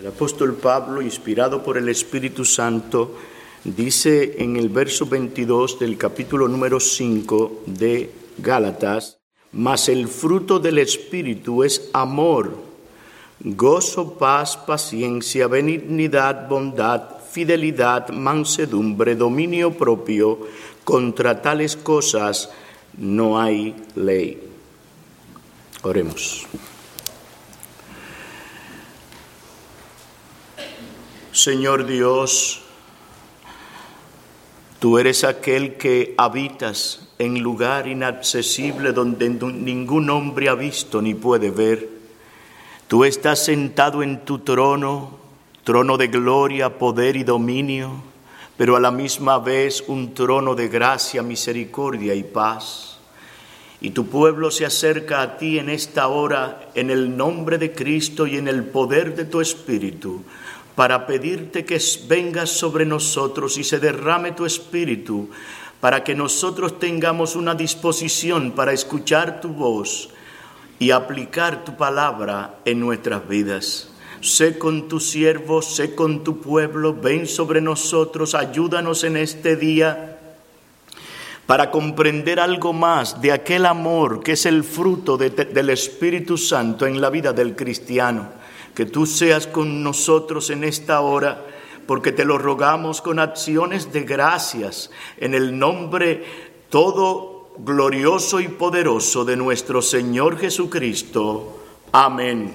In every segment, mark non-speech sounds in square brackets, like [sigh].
El apóstol Pablo, inspirado por el Espíritu Santo, dice en el verso 22 del capítulo número 5 de Gálatas, mas el fruto del Espíritu es amor, gozo, paz, paciencia, benignidad, bondad, fidelidad, mansedumbre, dominio propio. Contra tales cosas no hay ley. Oremos. Señor Dios, tú eres aquel que habitas en lugar inaccesible donde ningún hombre ha visto ni puede ver. Tú estás sentado en tu trono, trono de gloria, poder y dominio, pero a la misma vez un trono de gracia, misericordia y paz. Y tu pueblo se acerca a ti en esta hora en el nombre de Cristo y en el poder de tu Espíritu para pedirte que vengas sobre nosotros y se derrame tu espíritu, para que nosotros tengamos una disposición para escuchar tu voz y aplicar tu palabra en nuestras vidas. Sé con tu siervo, sé con tu pueblo, ven sobre nosotros, ayúdanos en este día para comprender algo más de aquel amor que es el fruto del Espíritu Santo en la vida del cristiano que tú seas con nosotros en esta hora, porque te lo rogamos con acciones de gracias en el nombre todo glorioso y poderoso de nuestro Señor Jesucristo. Amén.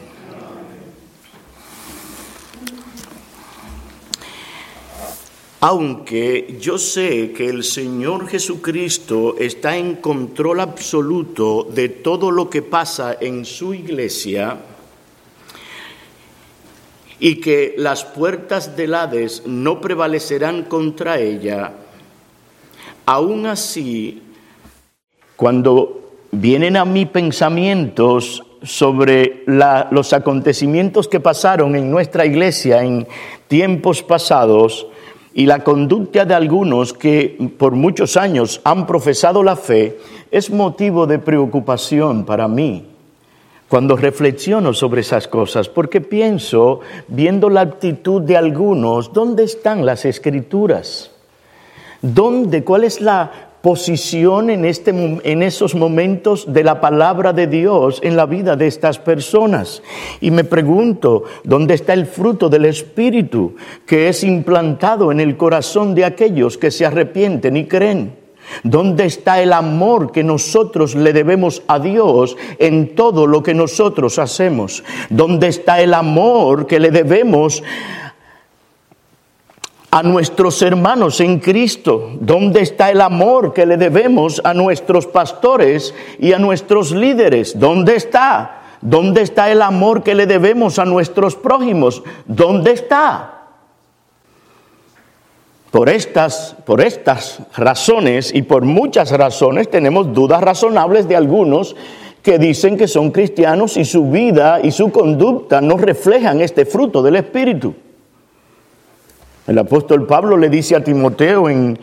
Aunque yo sé que el Señor Jesucristo está en control absoluto de todo lo que pasa en su iglesia, y que las puertas del Hades no prevalecerán contra ella, aún así, cuando vienen a mí pensamientos sobre los acontecimientos que pasaron en nuestra iglesia en tiempos pasados y la conducta de algunos que por muchos años han profesado la fe, es motivo de preocupación para mí cuando reflexiono sobre esas cosas, porque pienso, viendo la actitud de algunos, ¿dónde están las escrituras? ¿Dónde? ¿Cuál es la posición en, este, en esos momentos de la palabra de Dios en la vida de estas personas? Y me pregunto, ¿dónde está el fruto del Espíritu que es implantado en el corazón de aquellos que se arrepienten y creen? ¿Dónde está el amor que nosotros le debemos a Dios en todo lo que nosotros hacemos? ¿Dónde está el amor que le debemos a nuestros hermanos en Cristo? ¿Dónde está el amor que le debemos a nuestros pastores y a nuestros líderes? ¿Dónde está? ¿Dónde está el amor que le debemos a nuestros prójimos? ¿Dónde está? Por estas, por estas razones y por muchas razones tenemos dudas razonables de algunos que dicen que son cristianos y su vida y su conducta no reflejan este fruto del Espíritu. El apóstol Pablo le dice a Timoteo en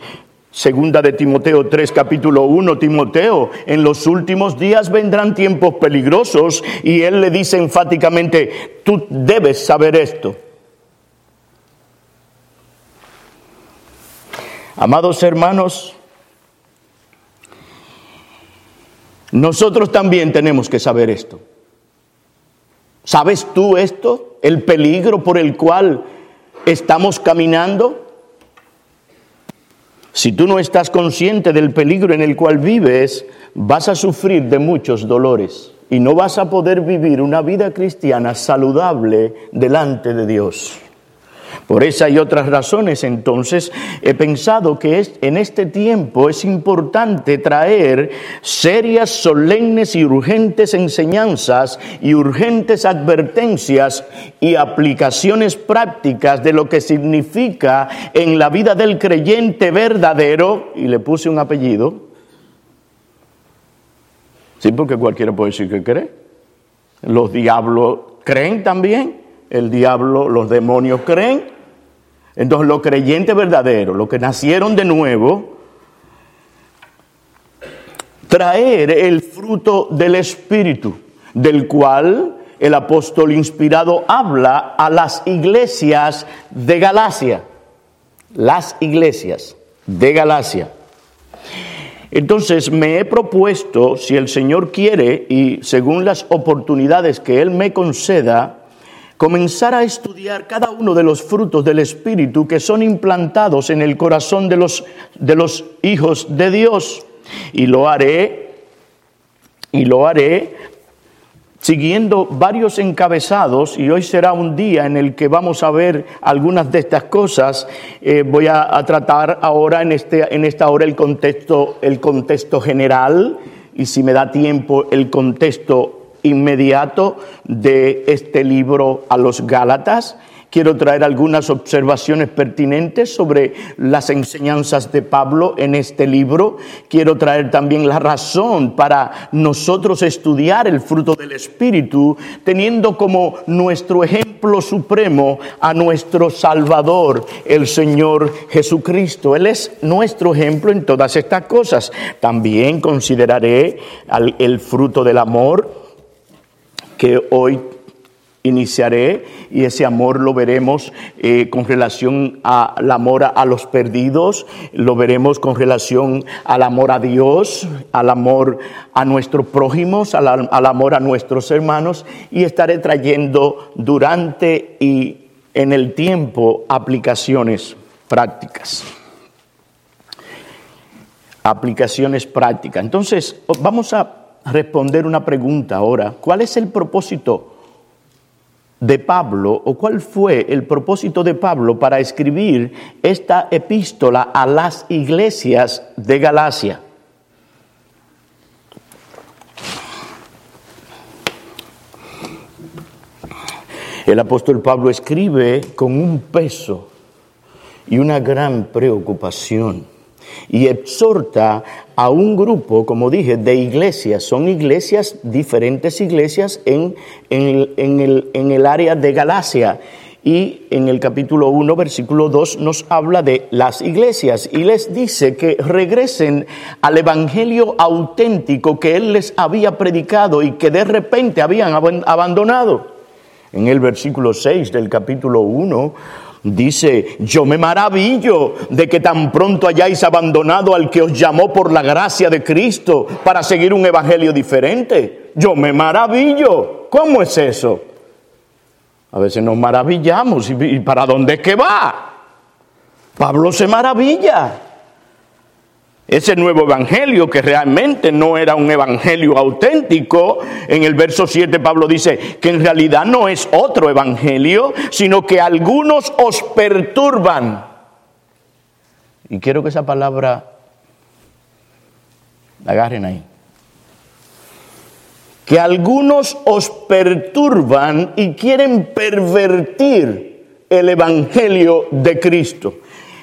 Segunda de Timoteo 3, capítulo 1, Timoteo, en los últimos días vendrán tiempos peligrosos y él le dice enfáticamente, tú debes saber esto. Amados hermanos, nosotros también tenemos que saber esto. ¿Sabes tú esto? El peligro por el cual estamos caminando. Si tú no estás consciente del peligro en el cual vives, vas a sufrir de muchos dolores y no vas a poder vivir una vida cristiana saludable delante de Dios. Por esa y otras razones, entonces, he pensado que es, en este tiempo es importante traer serias, solemnes y urgentes enseñanzas y urgentes advertencias y aplicaciones prácticas de lo que significa en la vida del creyente verdadero, y le puse un apellido, sí, porque cualquiera puede decir que cree. Los diablos creen también el diablo, los demonios creen. Entonces los creyentes verdaderos, los que nacieron de nuevo, traer el fruto del Espíritu, del cual el apóstol inspirado habla a las iglesias de Galacia. Las iglesias de Galacia. Entonces me he propuesto, si el Señor quiere y según las oportunidades que Él me conceda, comenzar a estudiar cada uno de los frutos del Espíritu que son implantados en el corazón de los, de los hijos de Dios. Y lo haré, y lo haré siguiendo varios encabezados, y hoy será un día en el que vamos a ver algunas de estas cosas, eh, voy a, a, tratar ahora en, este, en esta hora el contexto, el contexto general, y si me da tiempo, el contexto inmediato de este libro a los Gálatas. Quiero traer algunas observaciones pertinentes sobre las enseñanzas de Pablo en este libro. Quiero traer también la razón para nosotros estudiar el fruto del Espíritu, teniendo como nuestro ejemplo supremo a nuestro Salvador, el Señor Jesucristo. Él es nuestro ejemplo en todas estas cosas. También consideraré el fruto del amor que hoy iniciaré y ese amor lo veremos eh, con relación al amor a, los perdidos, lo veremos con relación al amor a Dios, al amor a nuestros prójimos, al, al amor a nuestros hermanos y estaré trayendo durante y en el tiempo aplicaciones prácticas. Aplicaciones prácticas. Entonces, vamos a responder una pregunta ahora. ¿Cuál es el propósito de Pablo o cuál fue el propósito de Pablo para escribir esta epístola a las iglesias de Galacia? El apóstol Pablo escribe con un peso y una gran preocupación y exhorta a un grupo, como dije, de iglesias. Son iglesias, diferentes iglesias en, en, el, en el área de Galacia. Y en el capítulo 1, versículo 2, nos habla de las iglesias y les dice que regresen al evangelio auténtico que él les había predicado y que de repente habían abandonado. En el versículo 6 del capítulo 1 Dice, yo me maravillo de que tan pronto hayáis abandonado al que os llamó por la gracia de Cristo para seguir un evangelio diferente. Yo me maravillo. ¿Cómo es eso? A veces nos maravillamos. ¿Y para dónde es que va? Pablo se maravilla. Ese nuevo evangelio, que realmente no era un evangelio auténtico, en el verso 7 Pablo dice que en realidad no es otro evangelio, sino que algunos os perturban. Y quiero que esa palabra la agarren ahí. Que algunos os perturban y quieren pervertir el evangelio de Cristo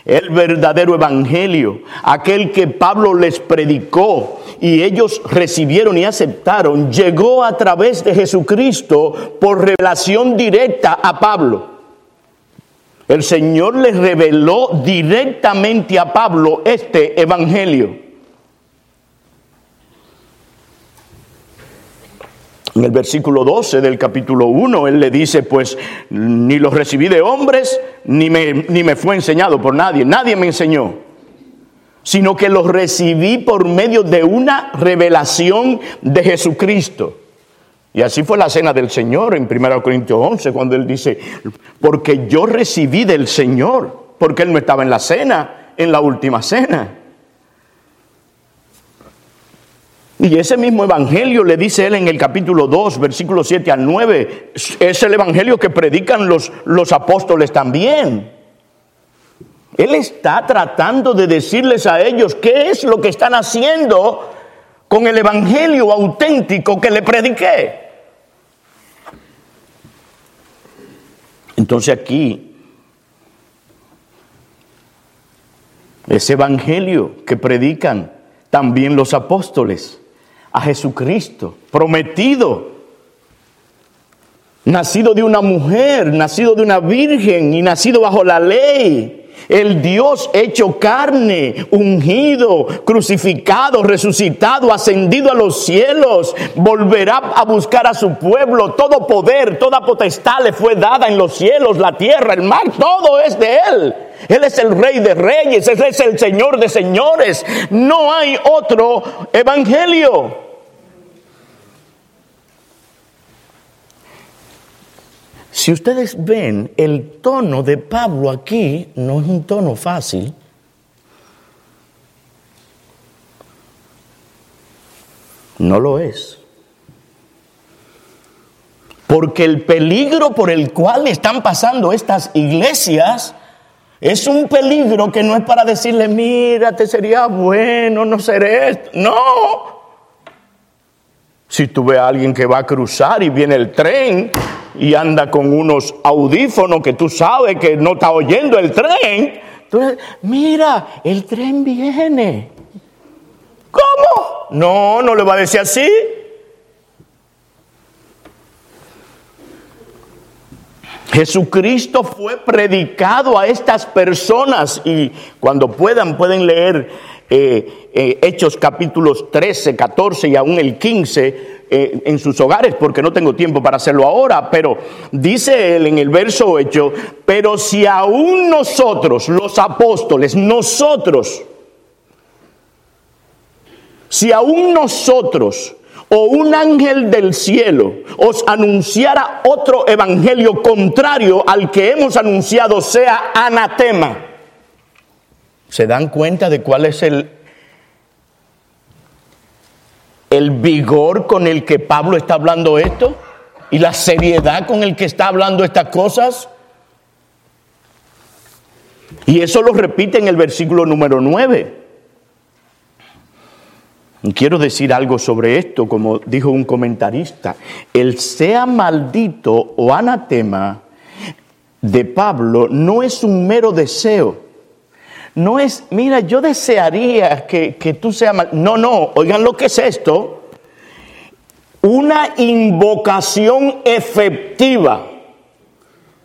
el verdadero evangelio, aquel que Pablo les predicó y ellos recibieron y aceptaron, llegó a través de Jesucristo por revelación directa a Pablo. El Señor les reveló directamente a Pablo este evangelio. En el versículo 12 del capítulo 1, él le dice, pues ni los recibí de hombres, ni me, ni me fue enseñado por nadie, nadie me enseñó, sino que los recibí por medio de una revelación de Jesucristo. Y así fue la cena del Señor en 1 Corintios 11, cuando él dice, porque yo recibí del Señor, porque él no estaba en la cena, en la última cena. Y ese mismo evangelio le dice él en el capítulo 2, versículo 7 al 9, es el evangelio que predican los, los apóstoles también. Él está tratando de decirles a ellos qué es lo que están haciendo con el evangelio auténtico que le prediqué. Entonces aquí, ese evangelio que predican también los apóstoles, a Jesucristo, prometido, nacido de una mujer, nacido de una virgen y nacido bajo la ley, El Dios hecho carne, ungido, crucificado, resucitado, ascendido a los cielos, volverá a buscar a su pueblo. Todo poder, toda potestad le fue dada en los cielos, la tierra, el mar, todo es de Él. Él es el rey de reyes, Él es el señor de señores. No hay otro evangelio. Si ustedes ven, el tono de Pablo aquí no es un tono fácil. No lo es. Porque el peligro por el cual están pasando estas iglesias es un peligro que no es para decirle, mira, te sería bueno no ser esto. No. Si tú ves a alguien que va a cruzar y viene el tren y anda con unos audífonos que tú sabes que no está oyendo el tren, tú mira, el tren viene. ¿Cómo? No, no le va a decir así. Jesucristo fue predicado a estas personas y cuando puedan pueden leer eh, eh, Hechos capítulos 13, 14 y aún el 15 eh, en sus hogares, porque no tengo tiempo para hacerlo ahora, pero dice él en el verso 8, pero si aún nosotros, los apóstoles, nosotros, si aún nosotros o un ángel del cielo os anunciara otro evangelio contrario al que hemos anunciado, sea anatema ¿Se dan cuenta de cuál es el, el vigor con el que Pablo está hablando esto? ¿Y la seriedad con el que está hablando estas cosas? Y eso lo repite en el versículo número 9. Quiero decir algo sobre esto, como dijo un comentarista. El sea maldito o anatema de Pablo no es un mero deseo no es, mira, yo desearía que, tú seas mal. No, no, oigan lo que es esto. Una invocación efectiva.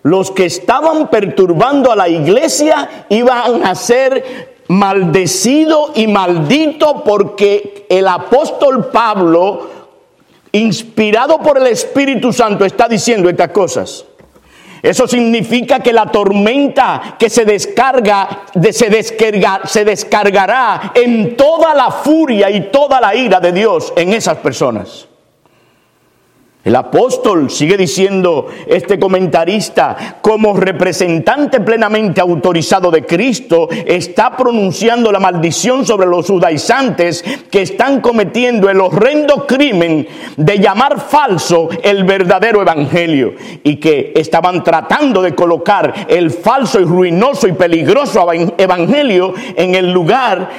Los que estaban perturbando a la iglesia iban a ser maldecidos y malditos porque el apóstol Pablo, inspirado por el Espíritu Santo, está diciendo estas cosas. Eso significa que la tormenta que se descarga, se, descarga, se descargará en toda la furia y toda la ira de Dios en esas personas. El apóstol, sigue diciendo este comentarista, como representante plenamente autorizado de Cristo, está pronunciando la maldición sobre los judaizantes que están cometiendo el horrendo crimen de llamar falso el verdadero evangelio y que estaban tratando de colocar el falso y ruinoso y peligroso evangelio en el lugar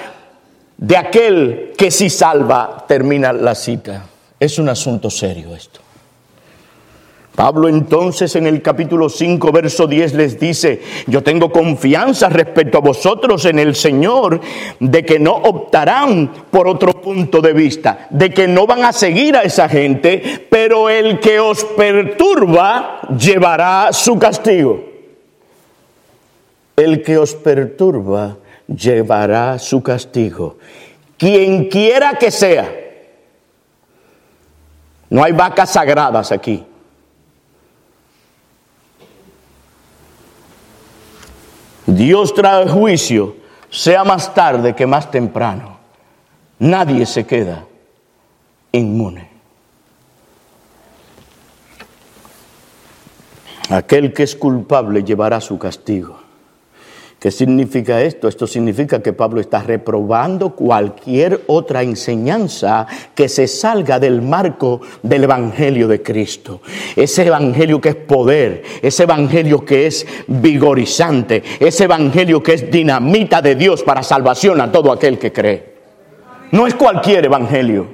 de aquel que sí salva. Termina la cita. Es un asunto serio esto. Pablo entonces en el capítulo 5, verso 10 les dice, yo tengo confianza respecto a vosotros en el Señor, de que no optarán por otro punto de vista, de que no van a seguir a esa gente, pero el que os perturba llevará su castigo. El que os perturba llevará su castigo. Quien quiera que sea. No hay vacas sagradas aquí. Dios trae juicio, sea más tarde que más temprano. Nadie se queda inmune. Aquel que es culpable llevará su castigo. ¿Qué significa esto? Esto significa que Pablo está reprobando cualquier otra enseñanza que se salga del marco del Evangelio de Cristo. Ese Evangelio que es poder, ese Evangelio que es vigorizante, ese Evangelio que es dinamita de Dios para salvación a todo aquel que cree. No es cualquier Evangelio,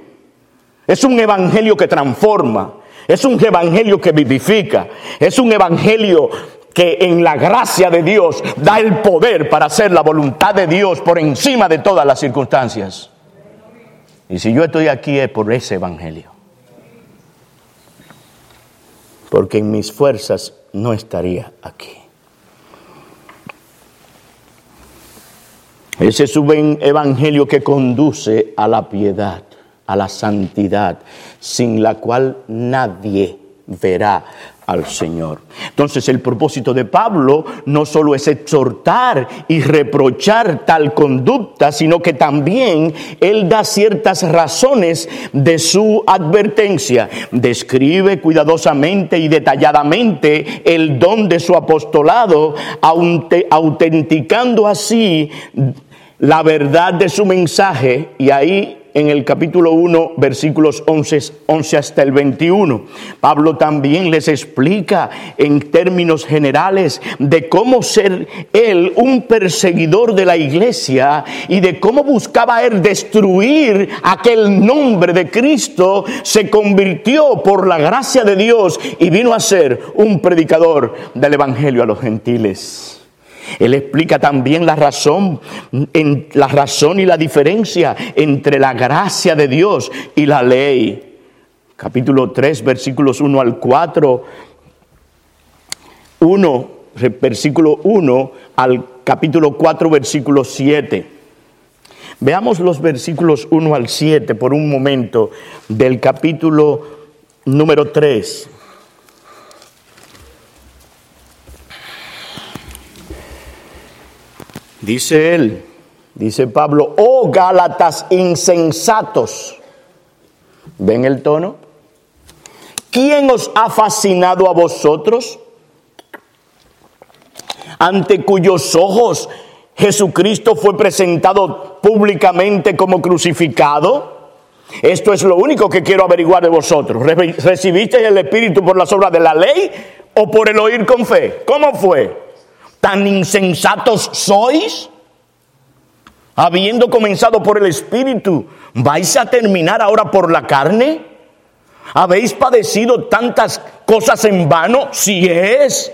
es un Evangelio que transforma, es un Evangelio que vivifica, es un Evangelio que en la gracia de Dios da el poder para hacer la voluntad de Dios por encima de todas las circunstancias. Y si yo estoy aquí es por ese evangelio. Porque en mis fuerzas no estaría aquí. Ese es un evangelio que conduce a la piedad, a la santidad, sin la cual nadie verá al Señor. Entonces el propósito de Pablo no solo es exhortar y reprochar tal conducta, sino que también él da ciertas razones de su advertencia. Describe cuidadosamente y detalladamente el don de su apostolado, autenticando así la verdad de su mensaje y ahí en el capítulo 1, versículos 11, 11, hasta el 21. Pablo también les explica en términos generales de cómo ser él un perseguidor de la iglesia y de cómo buscaba él destruir aquel nombre de Cristo, se convirtió por la gracia de Dios y vino a ser un predicador del Evangelio a los gentiles. Él explica también la razón, en, la razón y la diferencia entre la gracia de Dios y la ley. Capítulo 3, versículos 1 al 4. 1, versículo 1 al capítulo 4, versículo 7. Veamos los versículos 1 al 7 por un momento del capítulo número 3. Dice él, dice Pablo, oh Gálatas insensatos. ¿Ven el tono? ¿Quién os ha fascinado a vosotros? Ante cuyos ojos Jesucristo fue presentado públicamente como crucificado. Esto es lo único que quiero averiguar de vosotros. ¿Recibisteis el Espíritu por las obras de la ley o por el oír con fe? ¿Cómo fue? ¿Tan insensatos sois? Habiendo comenzado por el Espíritu, ¿vais a terminar ahora por la carne? ¿Habéis padecido tantas cosas en vano? Si es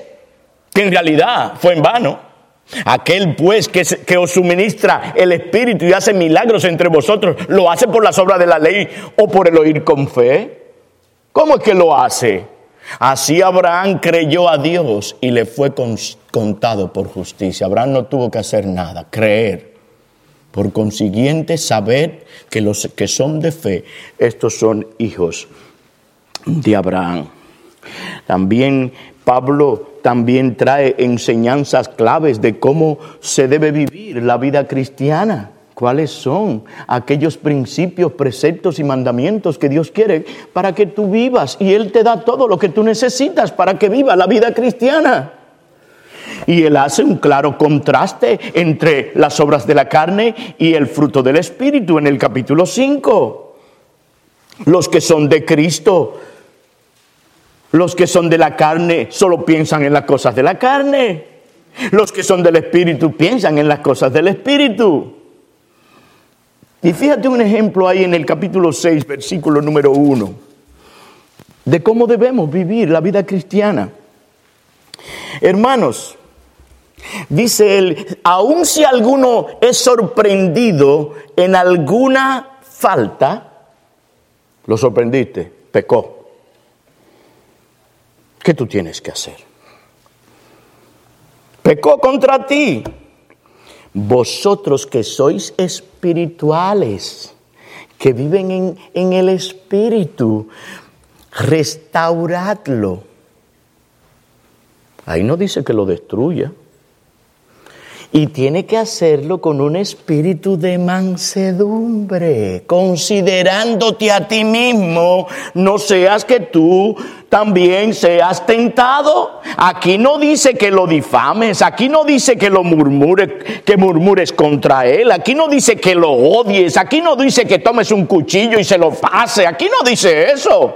que en realidad fue en vano. Aquel pues que, que, os suministra el Espíritu y hace milagros entre vosotros, ¿lo hace por las obras de la ley o por el oír con fe? ¿Cómo es que lo hace? Así Abraham creyó a Dios y le fue contado por justicia. Abraham no tuvo que hacer nada, creer. Por consiguiente, saber que los que son de fe, estos son hijos de Abraham. También Pablo también trae enseñanzas claves de cómo se debe vivir la vida cristiana cuáles son aquellos principios, preceptos y mandamientos que Dios quiere para que tú vivas. Y Él te da todo lo que tú necesitas para que viva la vida cristiana. Y Él hace un claro contraste entre las obras de la carne y el fruto del Espíritu en el capítulo 5. Los que son de Cristo, los que son de la carne, solo piensan en las cosas de la carne. Los que son del Espíritu piensan en las cosas del Espíritu. Y fíjate un ejemplo ahí en el capítulo 6, versículo número 1, de cómo debemos vivir la vida cristiana. Hermanos, dice él, aun si alguno es sorprendido en alguna falta, lo sorprendiste, pecó. ¿Qué tú tienes que hacer? Pecó contra ti vosotros que sois espirituales, que viven en, en el espíritu, restauradlo. Ahí no dice que lo destruya. Y tiene que hacerlo con un espíritu de mansedumbre, considerándote a ti mismo, no seas que tú también seas tentado. Aquí no dice que lo difames, aquí no dice que lo murmures, que murmures contra él, aquí no dice que lo odies, aquí no dice que tomes un cuchillo y se lo pase, aquí no dice eso.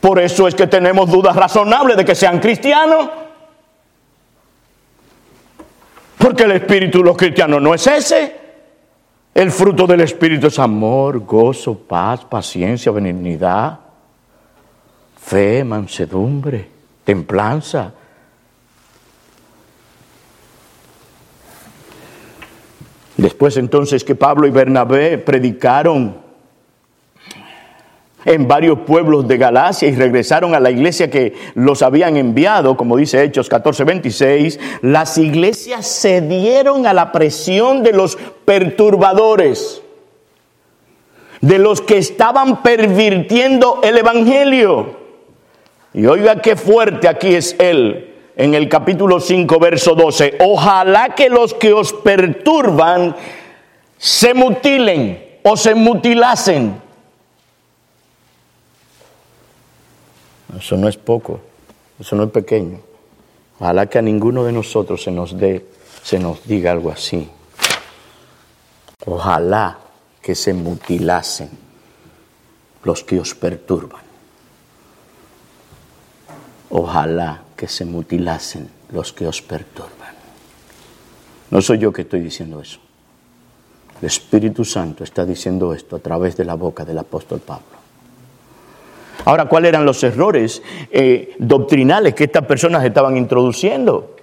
Por eso es que tenemos dudas razonables de que sean cristianos. Porque el espíritu de los cristianos no es ese. El fruto del espíritu es amor, gozo, paz, paciencia, benignidad, fe, mansedumbre, templanza. Después entonces que Pablo y Bernabé predicaron en varios pueblos de Galacia y regresaron a la iglesia que los habían enviado, como dice Hechos 14, 26, las iglesias cedieron a la presión de los perturbadores, de los que estaban pervirtiendo el Evangelio. Y oiga qué fuerte aquí es él en el capítulo 5, verso 12. Ojalá que los que os perturban se mutilen o se mutilasen Eso no es poco, eso no es pequeño. Ojalá que a ninguno de nosotros se nos dé, se nos diga algo así. Ojalá que se mutilasen los que os perturban. Ojalá que se mutilasen los que os perturban. No soy yo que estoy diciendo eso. El Espíritu Santo está diciendo esto a través de la boca del apóstol Pablo. Ahora, ¿cuáles eran los errores eh, doctrinales que estas personas estaban introduciendo?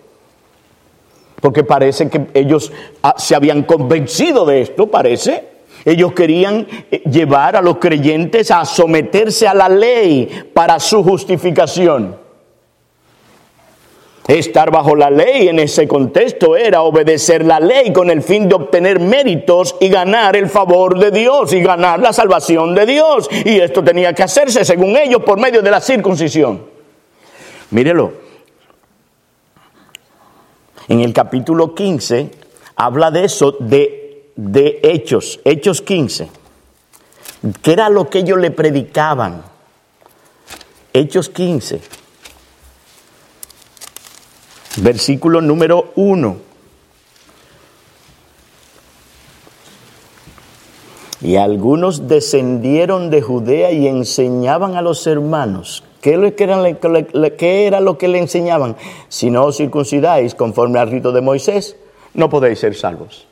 Porque parece que ellos ah, se habían convencido de esto, parece. Ellos querían eh, llevar a los creyentes a someterse a la ley para su justificación. Estar bajo la ley en ese contexto era obedecer la ley con el fin de obtener méritos y ganar el favor de Dios y ganar la salvación de Dios. Y esto tenía que hacerse, según ellos, por medio de la circuncisión. Mírelo. En el capítulo 15 habla de eso, de, de Hechos, Hechos 15. ¿Qué era lo que ellos le predicaban? Hechos 15 versículo número 1. Y algunos descendieron de Judea y enseñaban a los hermanos. ¿Qué, era lo que le enseñaban? Si no os circuncidáis conforme al rito de Moisés, no podéis ser salvos.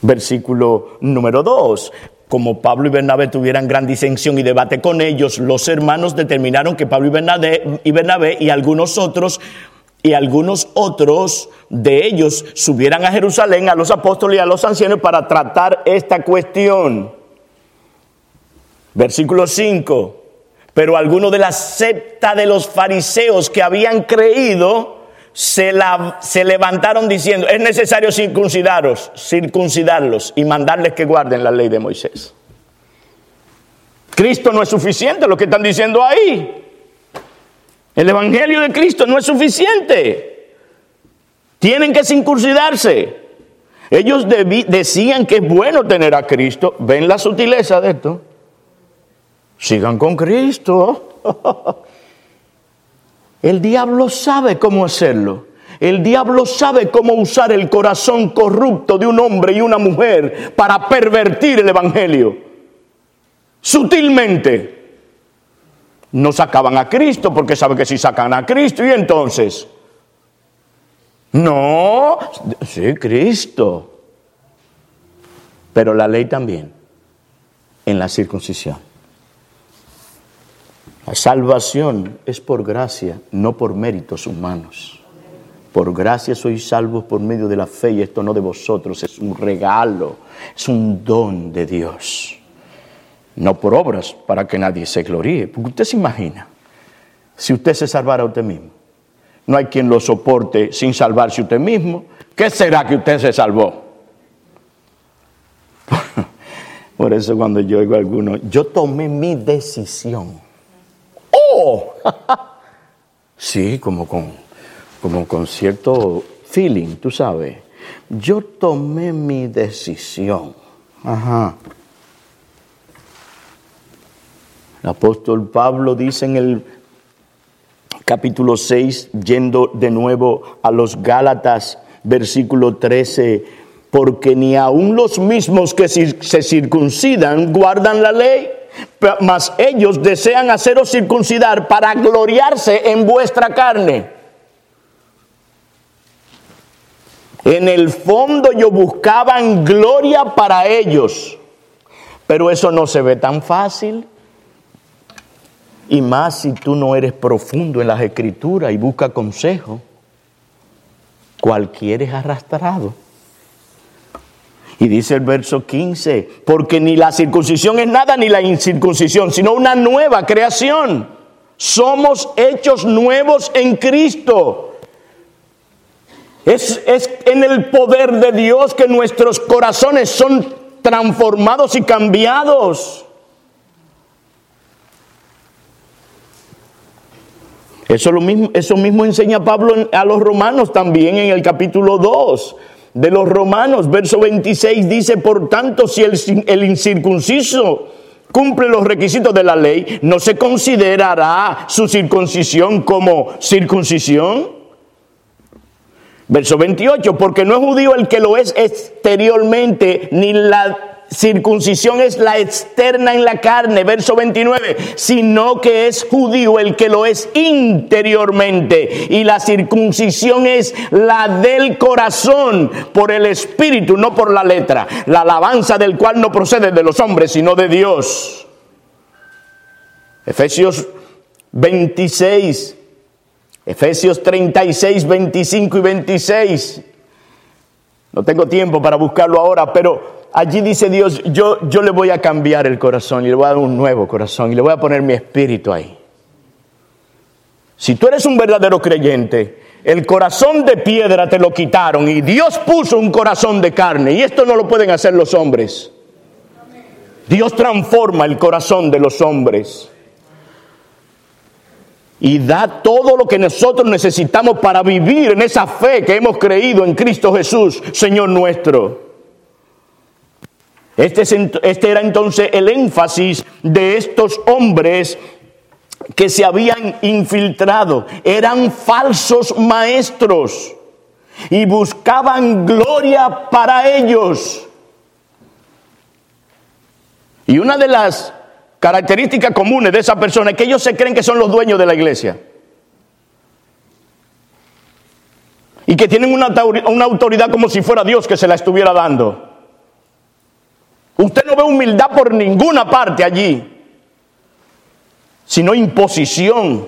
Versículo número 2 como Pablo y Bernabé tuvieran gran disensión y debate con ellos, los hermanos determinaron que Pablo y Bernabé y, Bernabé y algunos otros y algunos otros de ellos subieran a Jerusalén a los apóstoles y a los ancianos para tratar esta cuestión. Versículo 5. Pero algunos de la secta de los fariseos que habían creído se, la, se levantaron diciendo, es necesario circuncidaros, circuncidarlos y mandarles que guarden la ley de Moisés. Cristo no es suficiente, lo que están diciendo ahí. El Evangelio de Cristo no es suficiente. Tienen que circuncidarse. Ellos decían que es bueno tener a Cristo. ¿Ven la sutileza de esto? Sigan con Cristo. [laughs] El diablo sabe cómo hacerlo. El diablo sabe cómo usar el corazón corrupto de un hombre y una mujer para pervertir el Evangelio. Sutilmente. No sacaban a Cristo porque sabe que si sacan a Cristo y entonces... No, sí, Cristo. Pero la ley también en la circuncisión. La salvación es por gracia, no por méritos humanos. Por gracia sois salvos por medio de la fe y esto no de vosotros, es un regalo, es un don de Dios. No por obras para que nadie se gloríe. Porque usted se imagina, si usted se salvara a usted mismo, no hay quien lo soporte sin salvarse usted mismo. ¿Qué será que usted se salvó? [laughs] Por eso cuando yo oigo a algunos, yo tomé mi decisión [laughs] sí, como con, como con cierto feeling, tú sabes. Yo tomé mi decisión. Ajá. El apóstol Pablo dice en el capítulo 6, yendo de nuevo a los Gálatas, versículo 13, porque ni aun los mismos que se circuncidan guardan la ley mas ellos desean haceros circuncidar para gloriarse en vuestra carne. En el fondo yo buscaban gloria para ellos, pero eso no se ve tan fácil. Y más si tú no eres profundo en las escrituras y busca consejo, cualquiera es arrastrado. Y dice el verso 15, porque ni la circuncisión es nada ni la incircuncisión, sino una nueva creación. Somos hechos nuevos en Cristo. Es, es, en el poder de Dios que nuestros corazones son transformados y cambiados. Eso, lo mismo, eso mismo enseña Pablo a los romanos también en el capítulo 2 de los romanos, verso 26 dice, por tanto, si el, el incircunciso cumple los requisitos de la ley, ¿no se considerará su circuncisión como circuncisión? Verso 28, porque no es judío el que lo es exteriormente, ni la circuncisión es la externa en la carne, verso 29, sino que es judío el que lo es interiormente. Y la circuncisión es la del corazón, por el espíritu, no por la letra. La alabanza del cual no procede de los hombres, sino de Dios. Efesios 26, Efesios 36, 25 y 26. No tengo tiempo para buscarlo ahora, pero allí dice Dios, yo, yo le voy a cambiar el corazón y le voy a dar un nuevo corazón y le voy a poner mi espíritu ahí. Si tú eres un verdadero creyente, el corazón de piedra te lo quitaron y Dios puso un corazón de carne y esto no lo pueden hacer los hombres. Dios transforma el corazón de los hombres y da todo lo que nosotros necesitamos para vivir en esa fe que hemos creído en Cristo Jesús, Señor nuestro. Este, este, era entonces el énfasis de estos hombres que se habían infiltrado. Eran falsos maestros y buscaban gloria para ellos. Y una de las características comunes de esa persona es que ellos se creen que son los dueños de la iglesia. Y que tienen una autoridad como si fuera Dios que se la estuviera dando. Usted no ve humildad por ninguna parte allí, sino imposición.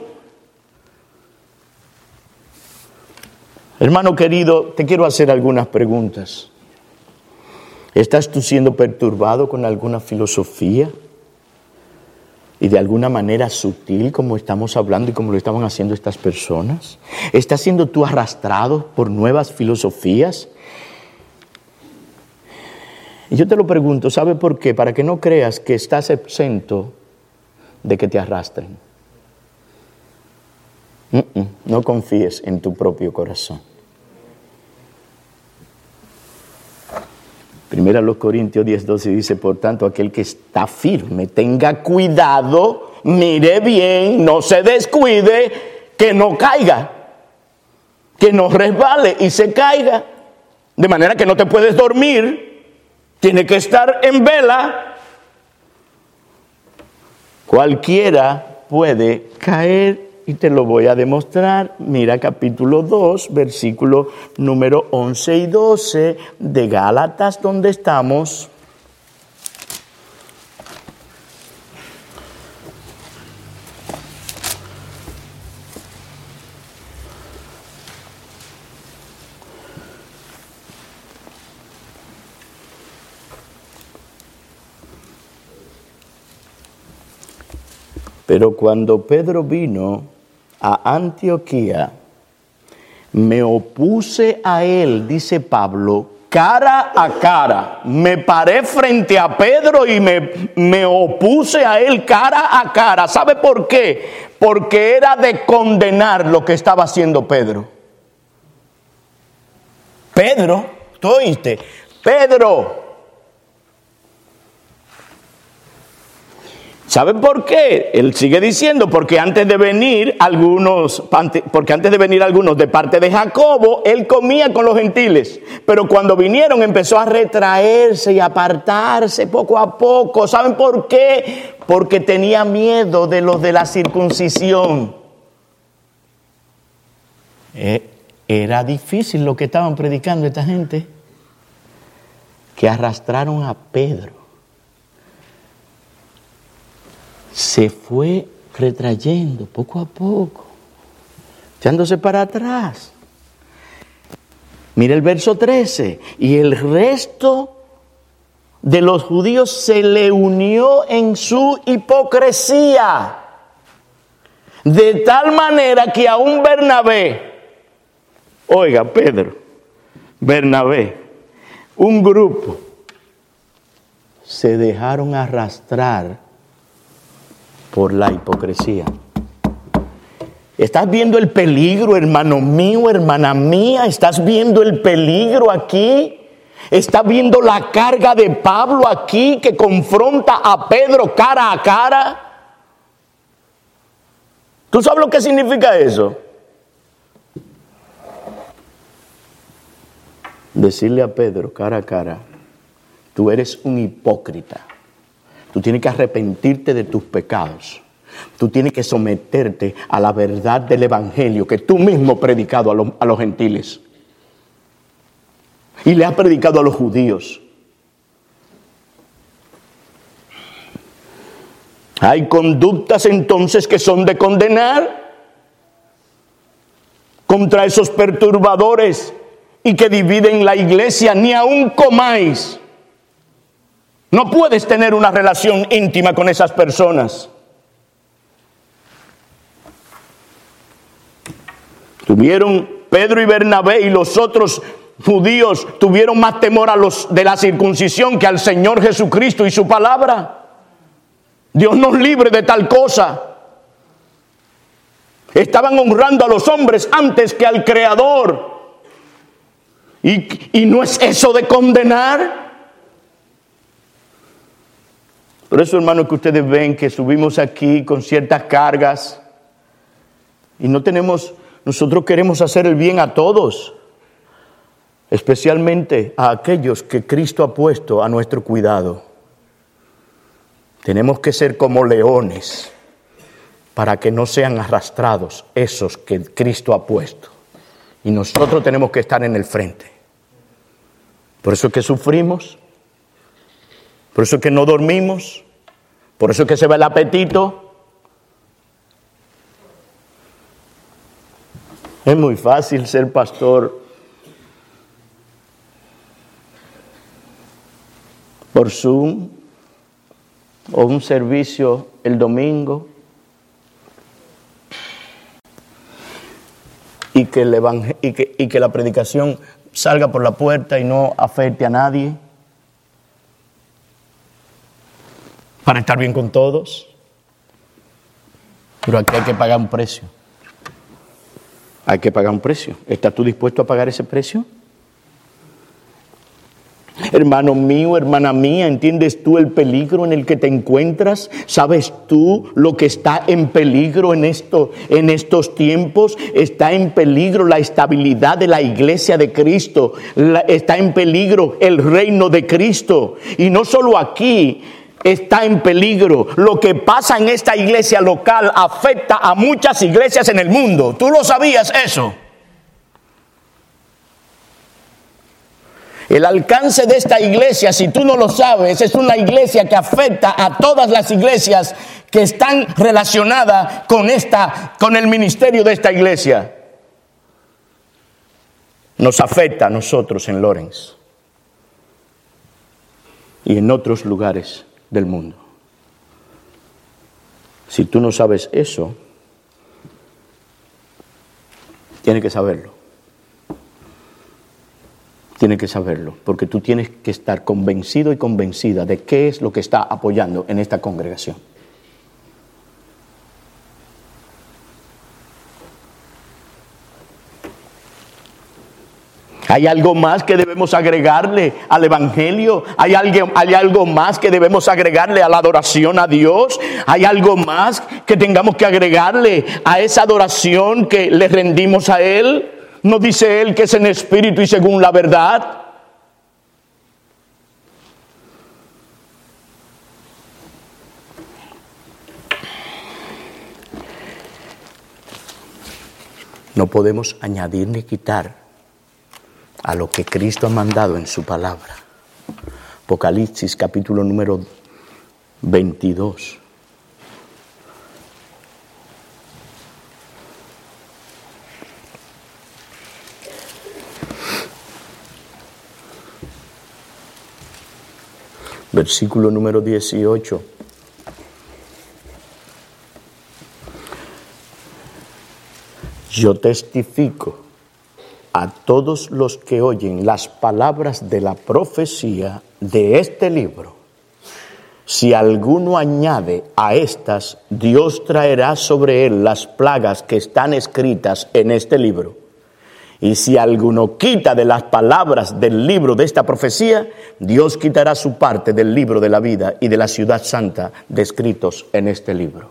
Hermano querido, te quiero hacer algunas preguntas. ¿Estás tú siendo perturbado con alguna filosofía? Y de alguna manera sutil, como estamos hablando y como lo estaban haciendo estas personas. ¿Estás siendo tú arrastrado por nuevas filosofías? Y yo te lo pregunto, ¿sabe por qué? Para que no creas que estás exento de que te arrastren. no confíes en tu propio corazón. Primera los Corintios 10, 12 dice, por tanto, aquel que está firme, tenga cuidado, mire bien, no se descuide, que no caiga, que no resbale y se caiga. De manera que no te puedes dormir tiene que estar en vela. Cualquiera puede caer y te lo voy a demostrar. Mira capítulo 2, versículo número 11 y 12 de Gálatas, donde estamos. Pero cuando Pedro vino a Antioquía, me opuse a él, dice Pablo, cara a cara. Me paré frente a Pedro y me, me, opuse a él cara a cara. ¿Sabe por qué? Porque era de condenar lo que estaba haciendo Pedro. Pedro, ¿tú oíste? Pedro, ¿Saben por qué? Él sigue diciendo, porque antes de venir algunos, porque antes de venir algunos de parte de Jacobo, él comía con los gentiles. Pero cuando vinieron empezó a retraerse y apartarse poco a poco. ¿Saben por qué? Porque tenía miedo de los de la circuncisión. Eh, era difícil lo que estaban predicando esta gente, que arrastraron a Pedro se fue retrayendo poco a poco, echándose para atrás. Mira el verso 13, y el resto de los judíos se le unió en su hipocresía. De tal manera que a un Bernabé, oiga Pedro, Bernabé, un grupo, se dejaron arrastrar por la hipocresía. ¿Estás viendo el peligro, hermano mío, hermana mía? ¿Estás viendo el peligro aquí? ¿Estás viendo la carga de Pablo aquí que confronta a Pedro cara a cara? ¿Tú sabes lo que significa eso? Decirle a Pedro cara a cara, tú eres un hipócrita. Tú tienes que arrepentirte de tus pecados. Tú tienes que someterte a la verdad del Evangelio que tú mismo predicado a los, a los gentiles. Y le has predicado a los judíos. Hay conductas entonces que son de condenar contra esos perturbadores y que dividen la iglesia, ni aun comáis. No puedes tener una relación íntima con esas personas. Tuvieron Pedro y Bernabé y los otros judíos tuvieron más temor a los de la circuncisión que al Señor Jesucristo y su palabra. Dios nos libre de tal cosa. Estaban honrando a los hombres antes que al Creador. Y, y no es eso de condenar. Por eso, hermanos, que ustedes ven que subimos aquí con ciertas cargas y no tenemos nosotros queremos hacer el bien a todos, especialmente a aquellos que Cristo ha puesto a nuestro cuidado. Tenemos que ser como leones para que no sean arrastrados esos que Cristo ha puesto. Y nosotros tenemos que estar en el frente. Por eso es que sufrimos, por eso es que no dormimos, por eso es que se va el apetito, Es muy fácil ser pastor. Por Zoom o un servicio el domingo. Y que, y, que, y que la predicación salga por la puerta y no afecte a nadie para estar bien con todos. Pero aquí hay que pagar un precio hay que pagar un precio. ¿Estás tú dispuesto a pagar ese precio? Hermano mío, hermana mía, ¿entiendes tú el peligro en el que te encuentras? ¿Sabes tú lo que está en peligro en, esto, en estos tiempos? Está en peligro la estabilidad de la iglesia de Cristo. está en peligro el reino de Cristo. Y no solo aquí, está en peligro. Lo que pasa en esta iglesia local afecta a muchas iglesias en el mundo. ¿Tú lo sabías eso? El alcance de esta iglesia, si tú no lo sabes, es una iglesia que afecta a todas las iglesias que están relacionadas con esta con el ministerio de esta iglesia. Nos afecta a nosotros en Lorenz y en otros lugares del mundo. Si tú no sabes eso, tienes que saberlo. Tienes que saberlo, porque tú tienes que estar convencido y convencida de qué es lo que está apoyando en esta congregación. ¿Hay algo más que debemos agregarle al Evangelio? ¿Hay, ¿Hay algo más que debemos agregarle a la adoración a Dios? ¿Hay algo más que tengamos que agregarle a esa adoración que le rendimos a Él? ¿No dice Él que es en espíritu y según la verdad? No podemos añadir ni quitar a lo que Cristo ha mandado en su palabra. Apocalipsis capítulo número 22. versículo número 18. Yo testifico a todos los que oyen las palabras de la profecía de este libro. Si alguno añade a estas, Dios traerá sobre él las plagas que están escritas en este libro. Y si alguno quita de las palabras del libro de esta profecía, Dios quitará su parte del libro de la vida y de la ciudad santa descritos en este libro.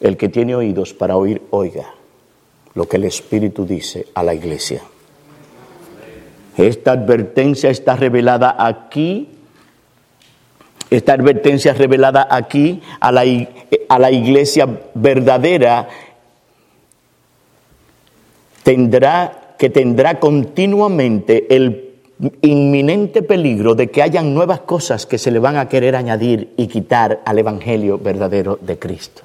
El que tiene oídos para oír, oiga lo que el Espíritu dice a la iglesia. Esta advertencia está revelada aquí, esta advertencia revelada aquí a la, a la iglesia verdadera tendrá que tendrá continuamente el inminente peligro de que hayan nuevas cosas que se le van a querer añadir y quitar al evangelio verdadero de Cristo.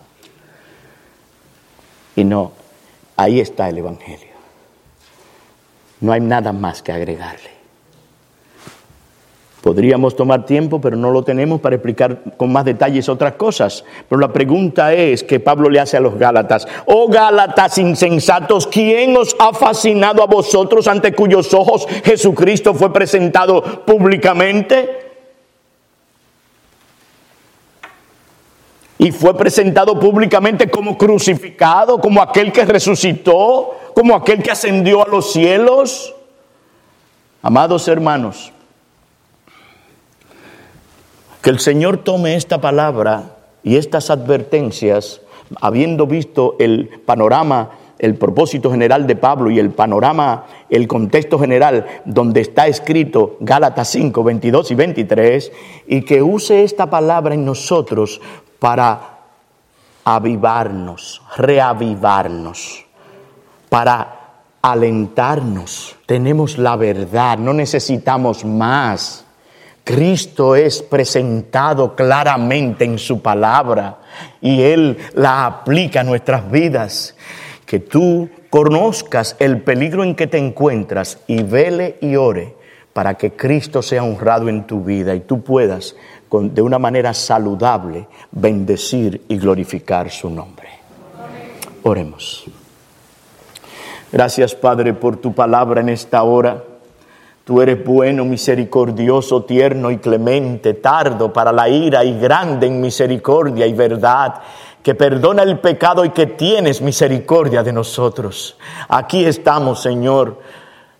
Y no, Ahí está el Evangelio. No hay nada más que agregarle. Podríamos tomar tiempo, pero no lo tenemos para explicar con más detalles otras cosas. Pero la pregunta es que Pablo le hace a los Gálatas, oh Gálatas insensatos, ¿quién os ha fascinado a vosotros ante cuyos ojos Jesucristo fue presentado públicamente? Y fue presentado públicamente como crucificado, como aquel que resucitó, como aquel que ascendió a los cielos. Amados hermanos, que el Señor tome esta palabra y estas advertencias, habiendo visto el panorama, el propósito general de Pablo y el panorama, el contexto general donde está escrito Gálatas 5, 22 y 23, y que use esta palabra en nosotros para avivarnos, reavivarnos, para alentarnos. Tenemos la verdad, no necesitamos más. Cristo es presentado claramente en su palabra y Él la aplica a nuestras vidas. Que tú conozcas el peligro en que te encuentras y vele y ore para que Cristo sea honrado en tu vida y tú puedas de una manera saludable bendecir y glorificar su nombre. Oremos. Gracias Padre por tu palabra en esta hora. Tú eres bueno, misericordioso, tierno y clemente, tardo para la ira y grande en misericordia y verdad, que perdona el pecado y que tienes misericordia de nosotros. Aquí estamos, Señor.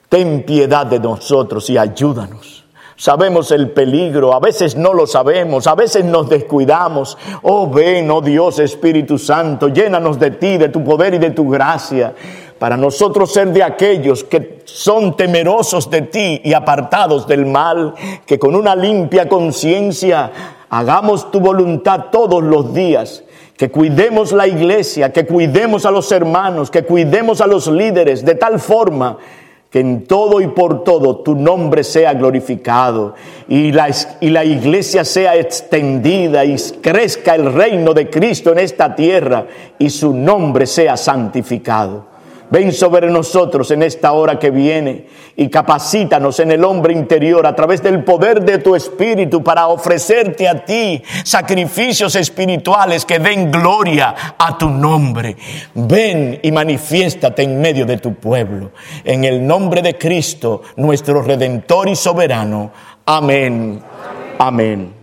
Ten piedad de nosotros y ayúdanos Sabemos el peligro, a veces no lo sabemos, a veces nos descuidamos. Oh ven, oh Dios Espíritu Santo, llénanos de ti, de tu poder y de tu gracia, para nosotros ser de aquellos que son temerosos de ti y apartados del mal, que con una limpia conciencia hagamos tu voluntad todos los días que cuidemos la iglesia, que cuidemos a los hermanos, que cuidemos a los líderes, de tal forma que en todo y por todo tu nombre sea glorificado y la, y la iglesia sea extendida y crezca el reino de Cristo en esta tierra y su nombre sea santificado. Ven sobre nosotros en esta hora que viene y capacítanos en el hombre interior a través del poder de tu espíritu para ofrecerte a ti sacrificios espirituales que den gloria a tu nombre. Ven y manifiéstate en medio de tu pueblo. En el nombre de Cristo, nuestro redentor y soberano. Amén. Amén.